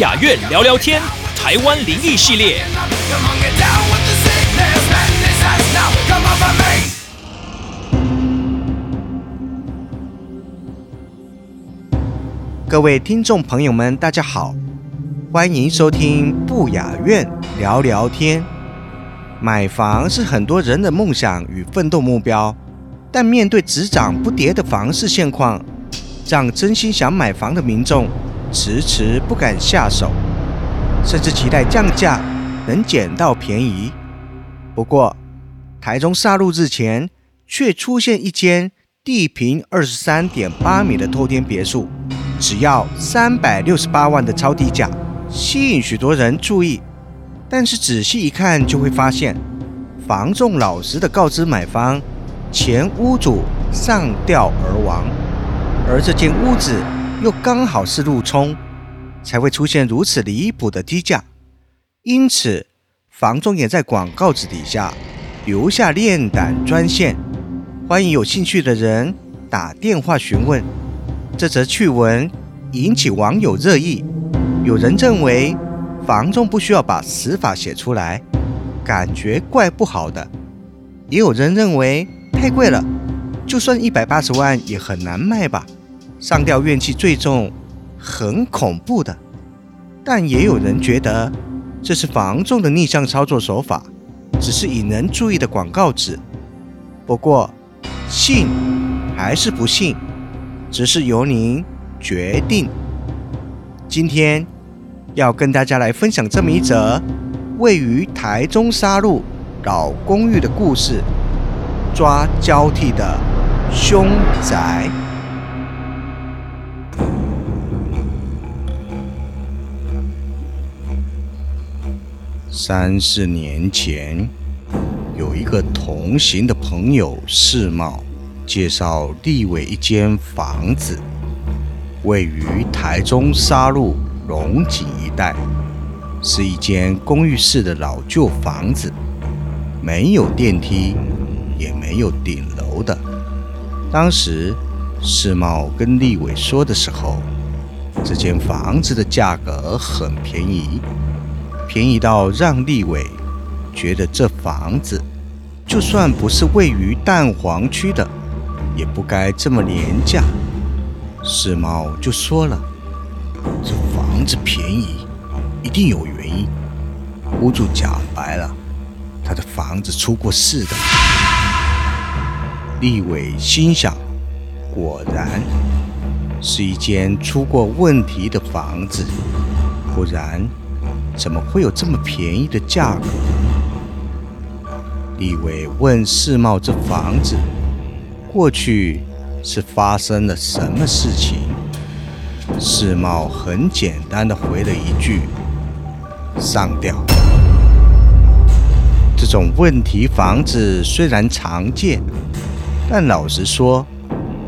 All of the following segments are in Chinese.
雅苑聊聊天，台湾灵异系列。各位听众朋友们，大家好，欢迎收听不雅院聊聊天。买房是很多人的梦想与奋斗目标，但面对只涨不跌的房市现况，让真心想买房的民众迟迟不敢下手，甚至期待降价能捡到便宜。不过，台中杀戮日前却出现一间地平二十三点八米的透天别墅，只要三百六十八万的超低价，吸引许多人注意。但是仔细一看，就会发现，房仲老实的告知买方，前屋主上吊而亡，而这间屋子又刚好是路冲，才会出现如此离谱的低价。因此，房仲也在广告纸底下留下练胆专线，欢迎有兴趣的人打电话询问。这则趣闻引起网友热议，有人认为房仲不需要把死法写出来，感觉怪不好的；也有人认为太贵了，就算一百八十万也很难卖吧，上吊怨气最重，很恐怖的。但也有人觉得这是房仲的逆向操作手法，只是引人注意的广告纸。不过，信还是不信，只是由您决定。今天要跟大家来分享这么一则位于台中沙鹿老公寓的故事——抓交替的凶宅。三四年前，有一个同行的朋友世茂介绍立伟一间房子，位于台中沙鹿龙井一带，是一间公寓式的老旧房子，没有电梯，也没有顶楼的。当时世茂跟立伟说的时候，这间房子的价格很便宜。便宜到让立伟觉得这房子就算不是位于蛋黄区的，也不该这么廉价。世茂就说了：“这房子便宜，一定有原因。屋主讲白了，他的房子出过事的。”立伟心想：果然是一间出过问题的房子，不然。怎么会有这么便宜的价格？李伟问世茂：“这房子过去是发生了什么事情？”世茂很简单的回了一句：“上吊。”这种问题房子虽然常见，但老实说，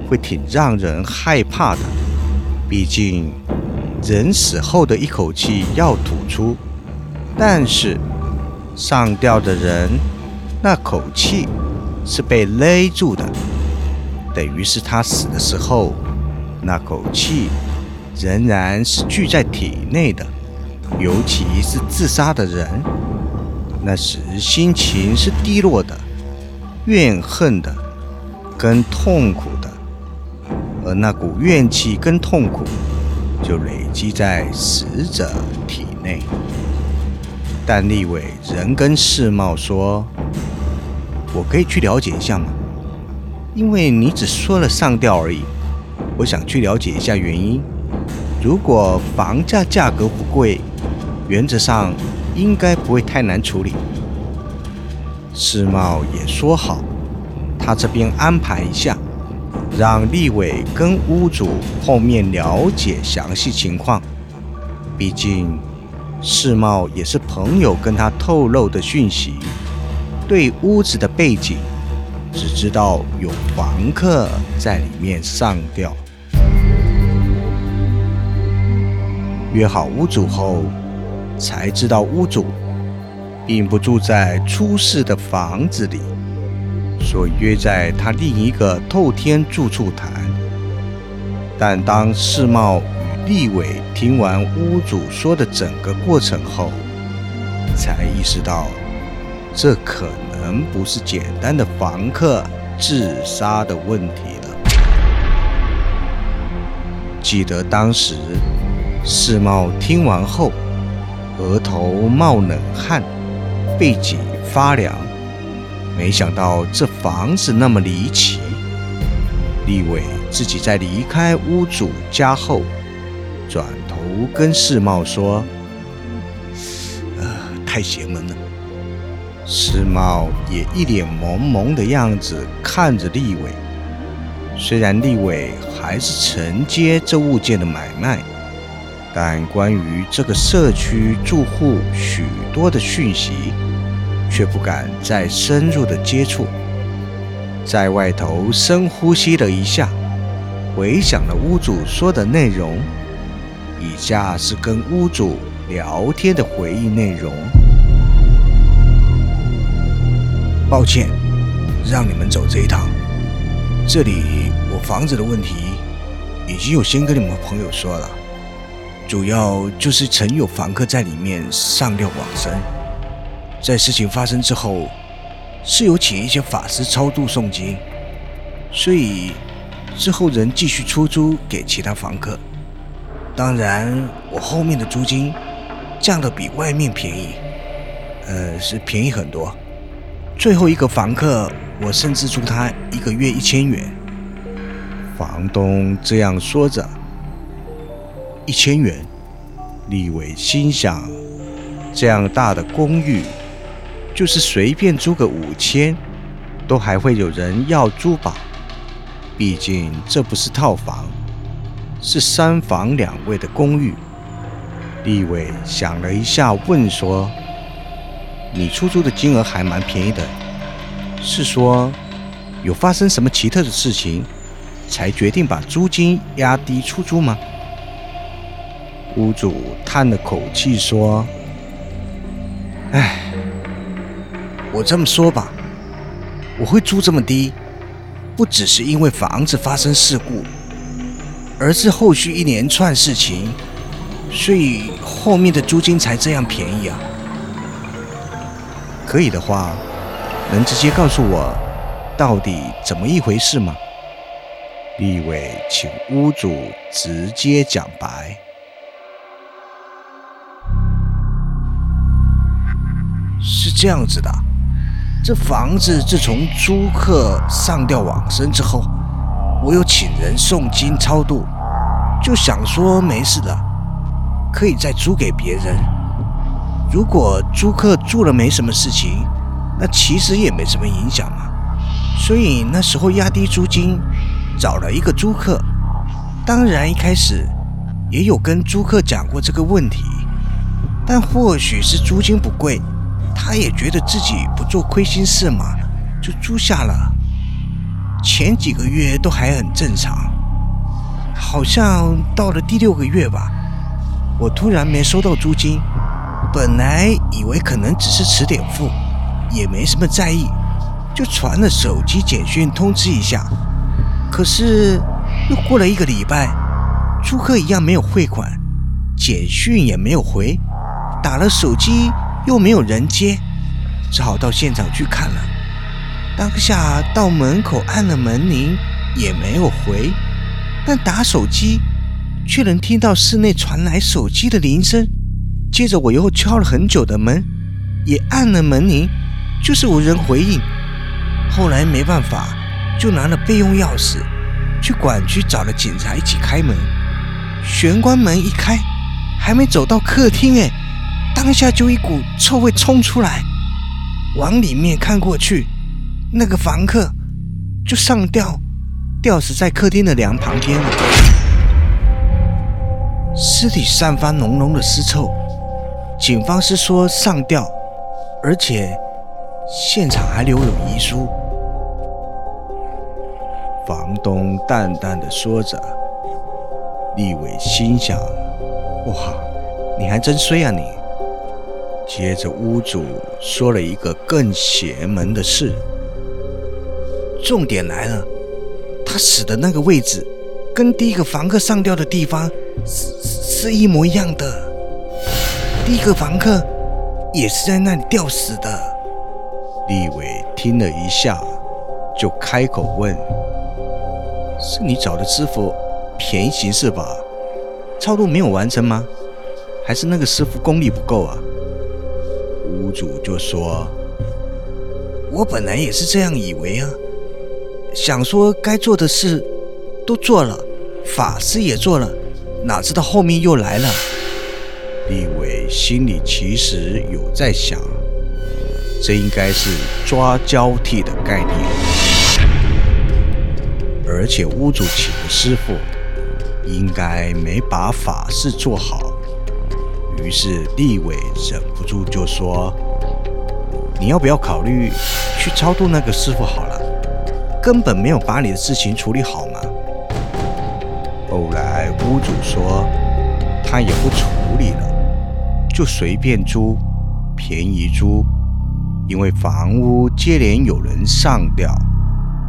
会挺让人害怕的。毕竟……人死后的一口气要吐出，但是上吊的人那口气是被勒住的，等于是他死的时候那口气仍然是聚在体内的。尤其是自杀的人，那时心情是低落的、怨恨的、跟痛苦的，而那股怨气跟痛苦。就累积在死者体内。但立伟仍跟世茂说：“我可以去了解一下吗？因为你只说了上吊而已，我想去了解一下原因。如果房价价格不贵，原则上应该不会太难处理。”世茂也说好，他这边安排一下，让立伟跟屋主碰面了解详细情况。毕竟世茂也是朋友跟他透露的讯息，对屋子的背景只知道有房客在里面上吊。约好屋主后，才知道屋主。并不住在出事的房子里，所约在他另一个透天住处谈。但当世茂与立伟听完屋主说的整个过程后，才意识到，这可能不是简单的房客自杀的问题了。记得当时世茂听完后，额头冒冷汗。背脊发凉，没想到这房子那么离奇。立伟自己在离开屋主家后，转头跟世茂说：“呃，太邪门了。”世茂也一脸懵懵的样子看着立伟。虽然立伟还是承接这物件的买卖，但关于这个社区住户许多的讯息。却不敢再深入的接触，在外头深呼吸了一下，回想了屋主说的内容。以下是跟屋主聊天的回忆内容。抱歉，让你们走这一趟。这里我房子的问题，已经有先跟你们朋友说了，主要就是曾有房客在里面上吊往生。在事情发生之后，是有请一些法师超度诵经，所以之后人继续出租给其他房客。当然，我后面的租金降的比外面便宜，呃，是便宜很多。最后一个房客，我甚至租他一个月一千元。房东这样说着，一千元，李伟心想，这样大的公寓。就是随便租个五千，都还会有人要租吧？毕竟这不是套房，是三房两卫的公寓。立伟想了一下，问说：“你出租的金额还蛮便宜的，是说有发生什么奇特的事情，才决定把租金压低出租吗？”屋主叹了口气说：“唉。”我这么说吧，我会租这么低，不只是因为房子发生事故，而是后续一连串事情，所以后面的租金才这样便宜啊。可以的话，能直接告诉我到底怎么一回事吗？立伟请屋主直接讲白。是这样子的。这房子自从租客上吊往生之后，我有请人诵经超度，就想说没事的，可以再租给别人。如果租客住了没什么事情，那其实也没什么影响嘛。所以那时候压低租金，找了一个租客。当然一开始也有跟租客讲过这个问题，但或许是租金不贵。他也觉得自己不做亏心事嘛，就租下了。前几个月都还很正常，好像到了第六个月吧，我突然没收到租金。本来以为可能只是迟点付，也没什么在意，就传了手机简讯通知一下。可是又过了一个礼拜，租客一样没有汇款，简讯也没有回，打了手机。又没有人接，只好到现场去看了。当下到门口按了门铃，也没有回。但打手机，却能听到室内传来手机的铃声。接着我又敲了很久的门，也按了门铃，就是无人回应。后来没办法，就拿了备用钥匙，去管区找了警察一起开门。玄关门一开，还没走到客厅，哎。当下就一股臭味冲出来，往里面看过去，那个房客就上吊，吊死在客厅的梁旁边了。尸体散发浓浓的尸臭，警方是说上吊，而且现场还留有遗书。房东淡淡的说着，立伟心想：哇，你还真衰啊你！接着屋主说了一个更邪门的事，重点来了，他死的那个位置，跟第一个房客上吊的地方是是一模一样的。第一个房客也是在那里吊死的。立伟听了一下，就开口问：“是你找的师傅便宜行事吧？超度没有完成吗？还是那个师傅功力不够啊？”屋主就说：“我本来也是这样以为啊，想说该做的事都做了，法事也做了，哪知道后面又来了。”立伟心里其实有在想，这应该是抓交替的概念，而且屋主请的师傅应该没把法事做好。于是立伟忍不住就说：“你要不要考虑去超度那个师傅好了？根本没有把你的事情处理好嘛。”后来屋主说：“他也不处理了，就随便租，便宜租，因为房屋接连有人上吊，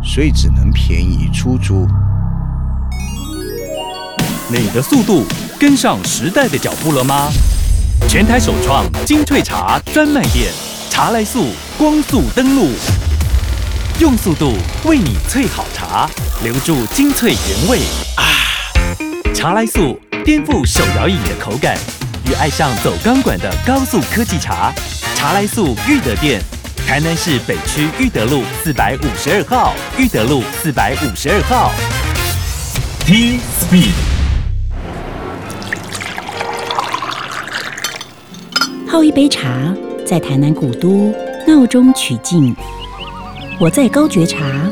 所以只能便宜出租。”你的速度跟上时代的脚步了吗？全台首创精粹茶专卖店，茶来速光速登录，用速度为你萃好茶，留住精粹原味啊！茶来速颠覆手摇饮的口感，与爱上走钢管的高速科技茶。茶来速裕德店，台南市北区裕德路四百五十二号，裕德路四百五十二号。T Speed。泡一杯茶，在台南古都闹中取静。我在高觉茶，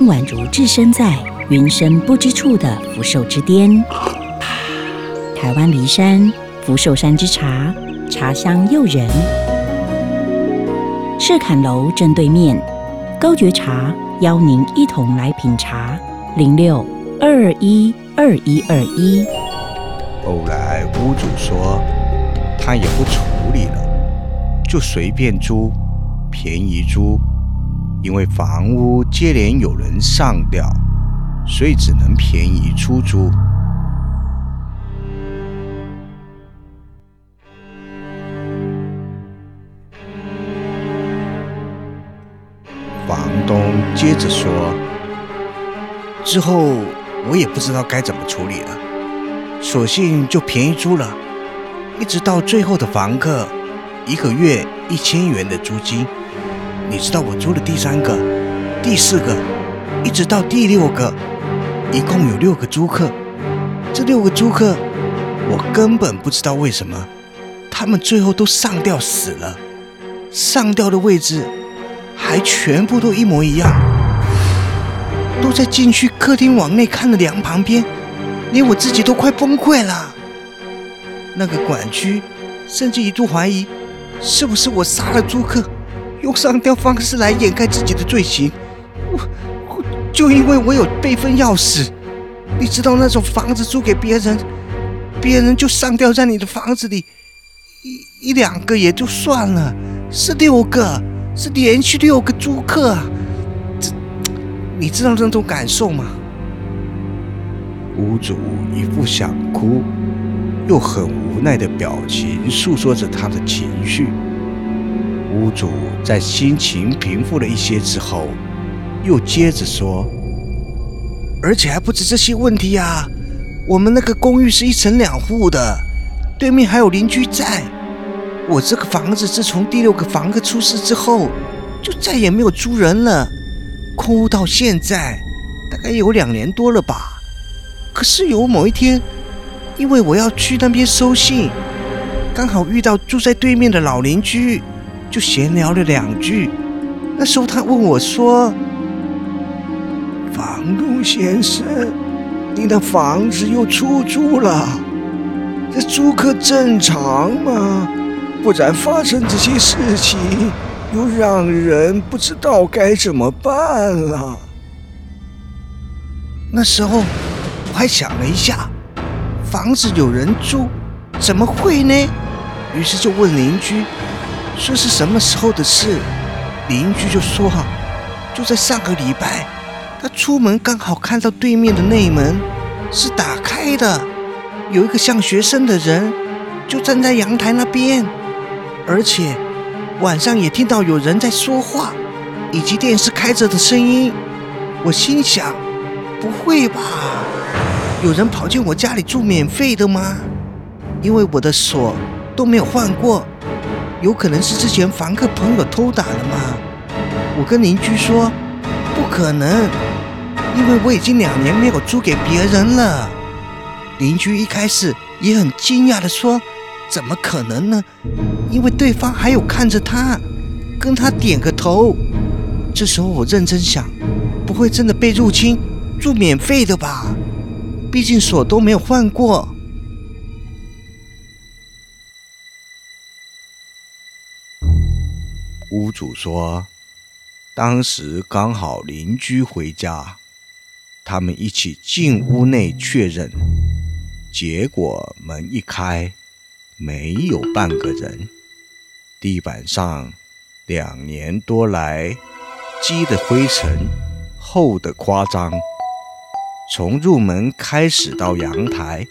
宛如置身在云深不知处的福寿之巅。台湾梨山福寿山之茶，茶香诱人。赤坎楼正对面，高觉茶邀您一同来品茶。零六二一二一二一。后来屋主说，他也不处理了，就随便租，便宜租，因为房屋接连有人上吊，所以只能便宜出租。房东接着说：“之后我也不知道该怎么处理了，索性就便宜租了。”一直到最后的房客，一个月一千元的租金。你知道我租了第三个、第四个，一直到第六个，一共有六个租客。这六个租客，我根本不知道为什么，他们最后都上吊死了。上吊的位置还全部都一模一样，都在进去客厅往内看的梁旁边，连我自己都快崩溃了。那个管区甚至一度怀疑，是不是我杀了租客，用上吊方式来掩盖自己的罪行。我，就因为我有备份钥匙，你知道那种房子租给别人，别人就上吊在你的房子里，一一两个也就算了，是六个，是连续六个租客，这，你知道那种感受吗？屋主一副想哭。又很无奈的表情，诉说着他的情绪。屋主在心情平复了一些之后，又接着说：“而且还不止这些问题啊！我们那个公寓是一层两户的，对面还有邻居在。我这个房子自从第六个房客出事之后，就再也没有租人了，空屋到现在大概有两年多了吧。可是有某一天。”因为我要去那边收信，刚好遇到住在对面的老邻居，就闲聊了两句。那时候他问我说：“房东先生，你的房子又出租了，这租客正常吗？不然发生这些事情，又让人不知道该怎么办了。”那时候我还想了一下，房子有人住，怎么会呢？于是就问邻居，说是什么时候的事。邻居就说：“哈，就在上个礼拜，他出门刚好看到对面的内门是打开的，有一个像学生的人就站在阳台那边，而且晚上也听到有人在说话，以及电视开着的声音。我心想，不会吧？有人跑进我家里住免费的吗？因为我的锁都没有换过。”有可能是之前房客朋友偷打的吗？我跟邻居说，不可能，因为我已经两年没有租给别人了。邻居一开始也很惊讶的说：“怎么可能呢？因为对方还有看着他，跟他点个头。”这时候我认真想，不会真的被入侵，住免费的吧？毕竟锁都没有换过。屋主说：“当时刚好邻居回家，他们一起进屋内确认，结果门一开，没有半个人。地板上两年多来积的灰尘厚的夸张，从入门开始到阳台，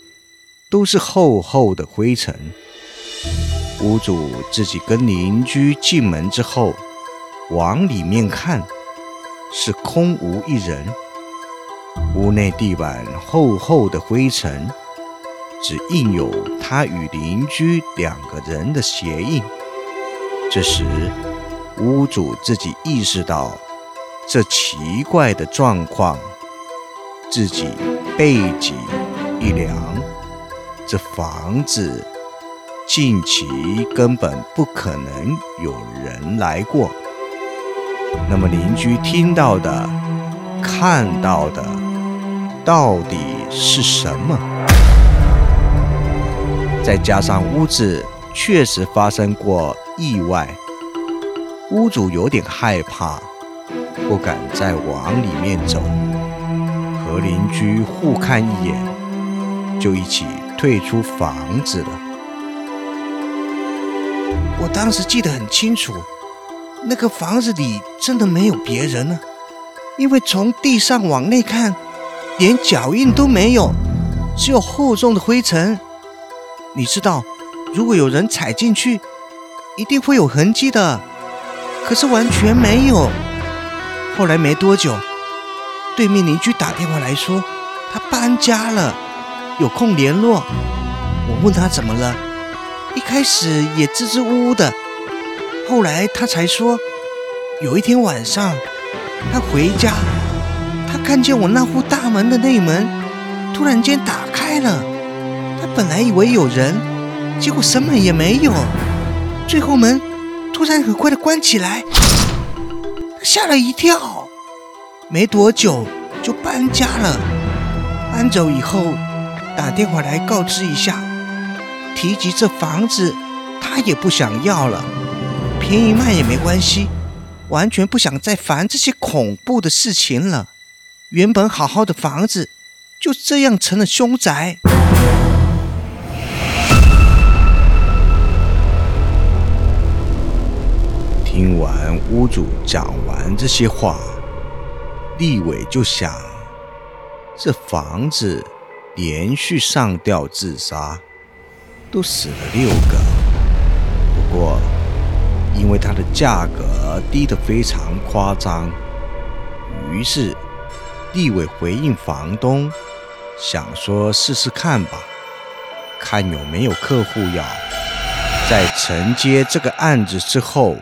都是厚厚的灰尘。”屋主自己跟邻居进门之后，往里面看，是空无一人。屋内地板厚厚的灰尘，只印有他与邻居两个人的鞋印。这时，屋主自己意识到这奇怪的状况，自己背脊一凉，这房子。近期根本不可能有人来过。那么邻居听到的、看到的，到底是什么？再加上屋子确实发生过意外，屋主有点害怕，不敢再往里面走，居互看一眼，就一起退出房子了。我当时记得很清楚，那个房子里真的没有别人呢，因为从地上往内看，连脚印都没有，只有厚重的灰尘。你知道，如果有人踩进去，一定会有痕迹的，可是完全没有。后来没多久，对面邻居打电话来说，他搬家了，有空联络。我问他怎么了。一开始也支支吾吾的，后来他才说，有一天晚上，他回家，他看见我那户大门的内门突然间打开了，他本来以为有人，结果什么也没有，最后门突然很快的关起来，他吓了一跳，没多久就搬家了，搬走以后打电话来告知一下。提及这房子，他也不想要了，便宜卖也没关系，完全不想再烦这些恐怖的事情了。原本好好的房子，就这样成了凶宅。听完屋主讲完这些话，立伟就想：这房子连续上吊自杀。都死了六个，不过因为它的价格低得非常夸张，于是立伟回应房东，想说试试看吧，看有没有客户要。在承接这个案子之后，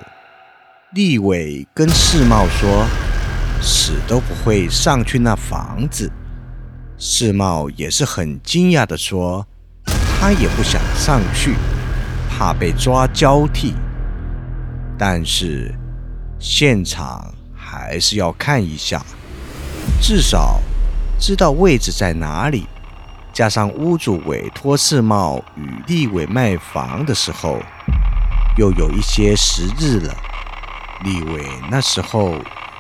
立伟跟世茂说，死都不会上去那房子。世茂也是很惊讶的说。他也不想上去，怕被抓交替。但是现场还是要看一下，至少知道位置在哪里。加上屋主委托世茂与立伟卖房的时候，又有一些时日了。立伟那时候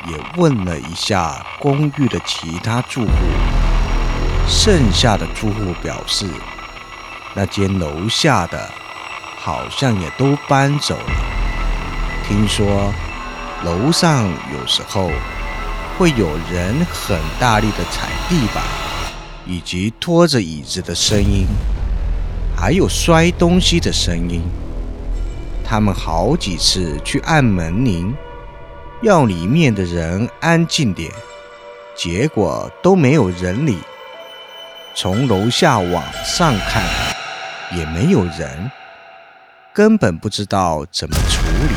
也问了一下公寓的其他住户，剩下的住户表示，那间楼下的好像也都搬走了。听说楼上有时候会有人很大力的踩地板。以及拖着椅子的声音，还有摔东西的声音。他们好几次去按门铃，要里面的人安静点，结果都没有人理。从楼下往上看，也没有人，根本不知道怎么处理。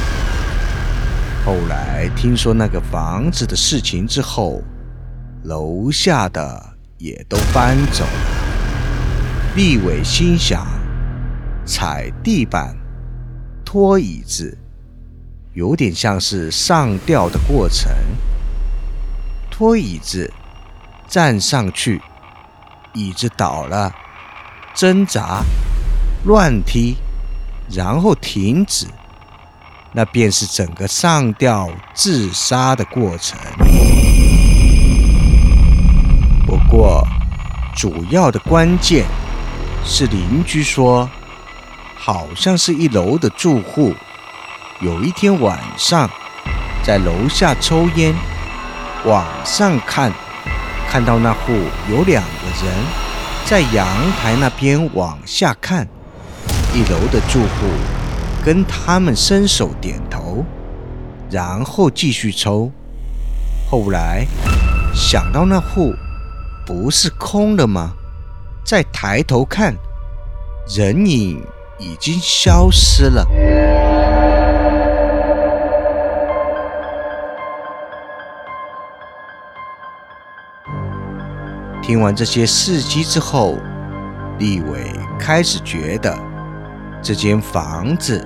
后来听说那个房子的事情之后，楼下的。也都搬走了。立伟心想：踩地板、拖椅子，有点像是上吊的过程。拖椅子，站上去，椅子倒了，挣扎、乱踢，然后停止，那便是整个上吊自杀的过程。不过，主要的关键是邻居说，好像是一楼的住户，有一天晚上在楼下抽烟，往上看，看到那户有两个人在阳台那边往下看，一楼的住户跟他们伸手点头，然后继续抽。后来想到那户。不是空了吗？再抬头看，人影已经消失了。听完这些事迹之后，立伟开始觉得这间房子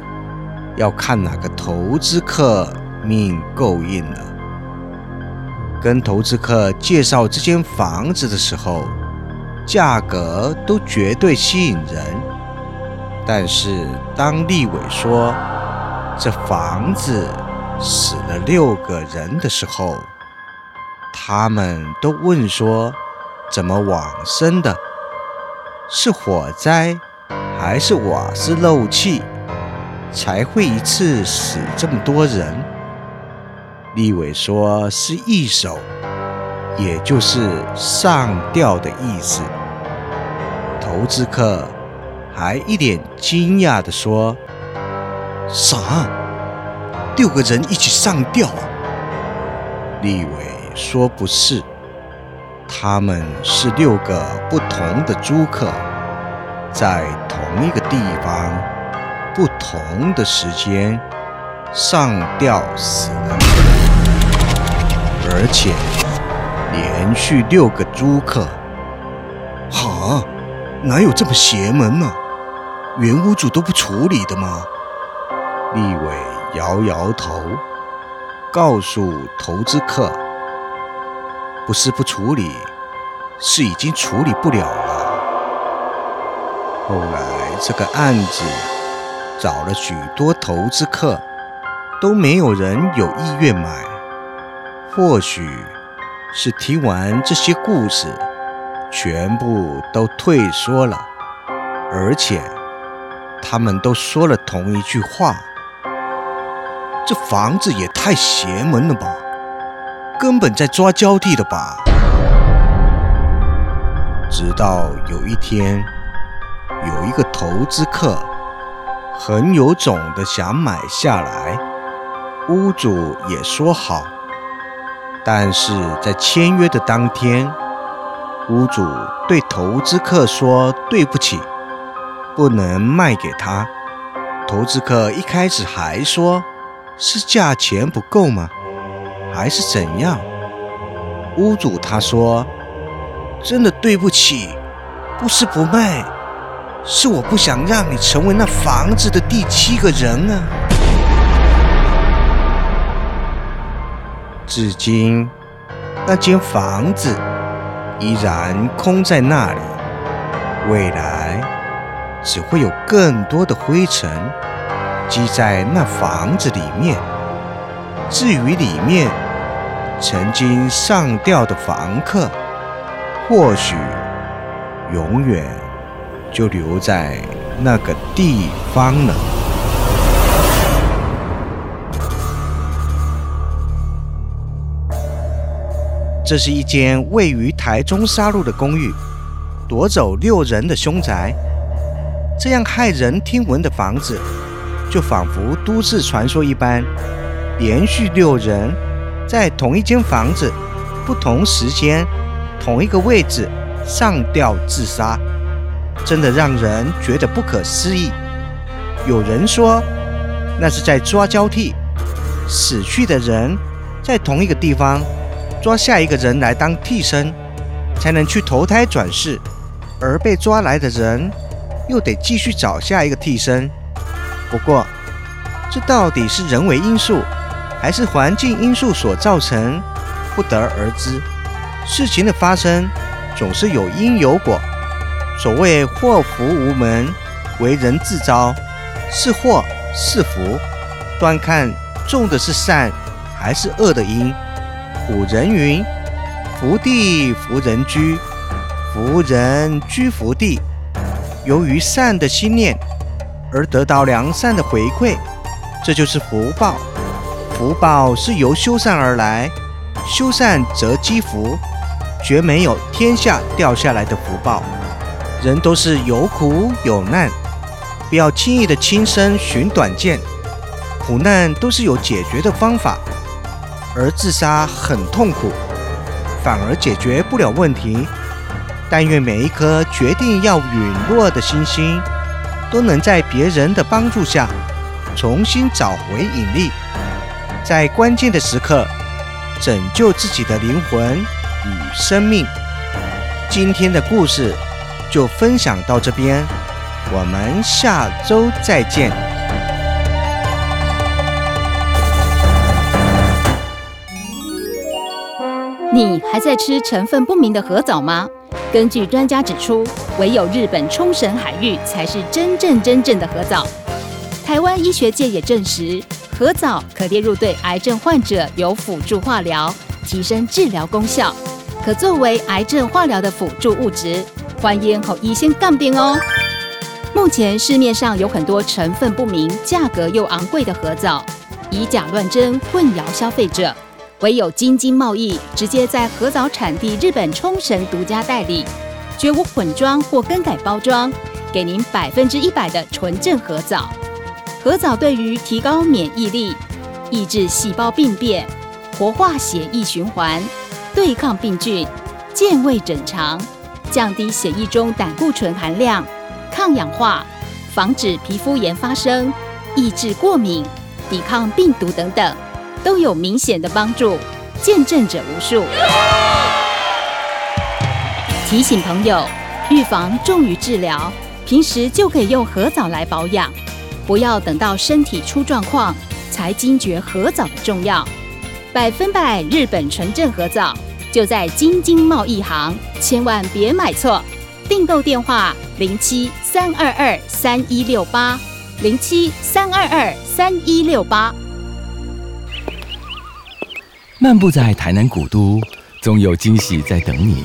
要看哪个投资客命够硬了。跟投资客介绍这间房子的时候，价格都绝对吸引人。但是当立伟说这房子死了六个人的时候，他们都问说：怎么往生的？是火灾还是瓦斯漏气才会一次死这么多人？立伟说：“是一手，也就是上吊的意思。”投资客还一脸惊讶地说：“啥？六个人一起上吊啊？”立伟说：“不是，他们是六个不同的租客，在同一个地方，不同的时间上吊死了。”而且连续六个租客，哈，哪有这么邪门呢？原屋主都不处理的吗？立伟摇摇头，告诉投资客：“不是不处理，是已经处理不了了。”后来这个案子找了许多投资客，都没有人有意愿买。或许是听完这些故事，全部都退缩了，而且他们都说了同一句话：“这房子也太邪门了吧，根本在抓交替的吧。”直到有一天，有一个投资客很有种的想买下来，屋主也说好。但是在签约的当天，屋主对投资客说：“对不起，不能卖给他。”投资客一开始还说：“是价钱不够吗？还是怎样？”屋主他说：“真的对不起，不是不卖，是我不想让你成为那房子的第七个人啊。”至今，那间房子依然空在那里。未来只会有更多的灰尘积在那房子里面。至于里面曾经上吊的房客，或许永远就留在那个地方了。这是一间位于台中沙鹿的公寓，夺走六人的凶宅。这样骇人听闻的房子，就仿佛都市传说一般，连续六人在同一间房子、不同时间、同一个位置上吊自杀，真的让人觉得不可思议。有人说，那是在抓交替，死去的人在同一个地方。抓下一个人来当替身，才能去投胎转世，而被抓来的人又得继续找下一个替身。不过，这到底是人为因素还是环境因素所造成，不得而知。事情的发生总是有因有果，所谓祸福无门，为人自招，是祸是福，端看种的是善还是恶的因。古人云：“福地福人居，福人居福地。”由于善的心念而得到良善的回馈，这就是福报。福报是由修善而来，修善则积福，绝没有天下掉下来的福报。人都是有苦有难，不要轻易的轻生寻短见，苦难都是有解决的方法。而自杀很痛苦，反而解决不了问题。但愿每一颗决定要陨落的星星，都能在别人的帮助下，重新找回引力，在关键的时刻拯救自己的灵魂与生命。今天的故事就分享到这边，我们下周再见。你还在吃成分不明的核藻吗？根据专家指出，唯有日本冲绳海域才是真正真正的核藻。台湾医学界也证实，河藻可列入对癌症患者有辅助化疗，提升治疗功效，可作为癌症化疗的辅助物质。欢迎和医生杠边哦。目前市面上有很多成分不明、价格又昂贵的河藻，以假乱真，混淆消费者。唯有京津贸易直接在合藻产地日本冲绳独家代理，绝无混装或更改包装，给您百分之一百的纯正合藻。合藻对于提高免疫力、抑制细胞病变、活化血液循环、对抗病菌、健胃整肠、降低血液中胆固醇含量、抗氧化、防止皮肤炎发生、抑制过敏、抵抗病毒等等。都有明显的帮助，见证者无数。提醒朋友，预防重于治疗，平时就可以用合藻来保养，不要等到身体出状况才惊觉合枣的重要。百分百日本纯正合枣就在京津贸易行，千万别买错。订购电话：零七三二二三一六八零七三二二三一六八。漫步在台南古都，总有惊喜在等你。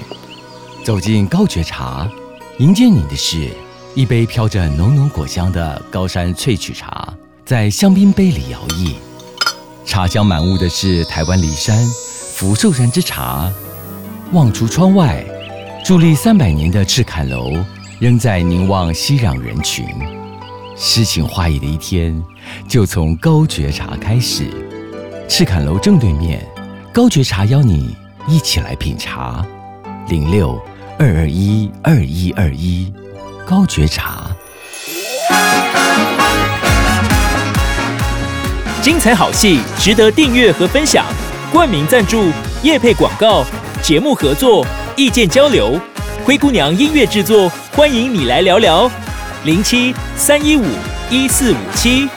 走进高觉茶，迎接你的是一杯飘着浓浓果香的高山萃取茶，在香槟杯里摇曳。茶香满屋的是台湾梨山福寿山之茶。望出窗外，伫立三百年的赤坎楼仍在凝望熙攘人群。诗情画意的一天，就从高觉茶开始。赤坎楼正对面。高觉茶邀你一起来品茶，零六二二一二一二一，高觉察。精彩好戏值得订阅和分享，冠名赞助、夜配广告、节目合作、意见交流，灰姑娘音乐制作，欢迎你来聊聊，零七三一五一四五七。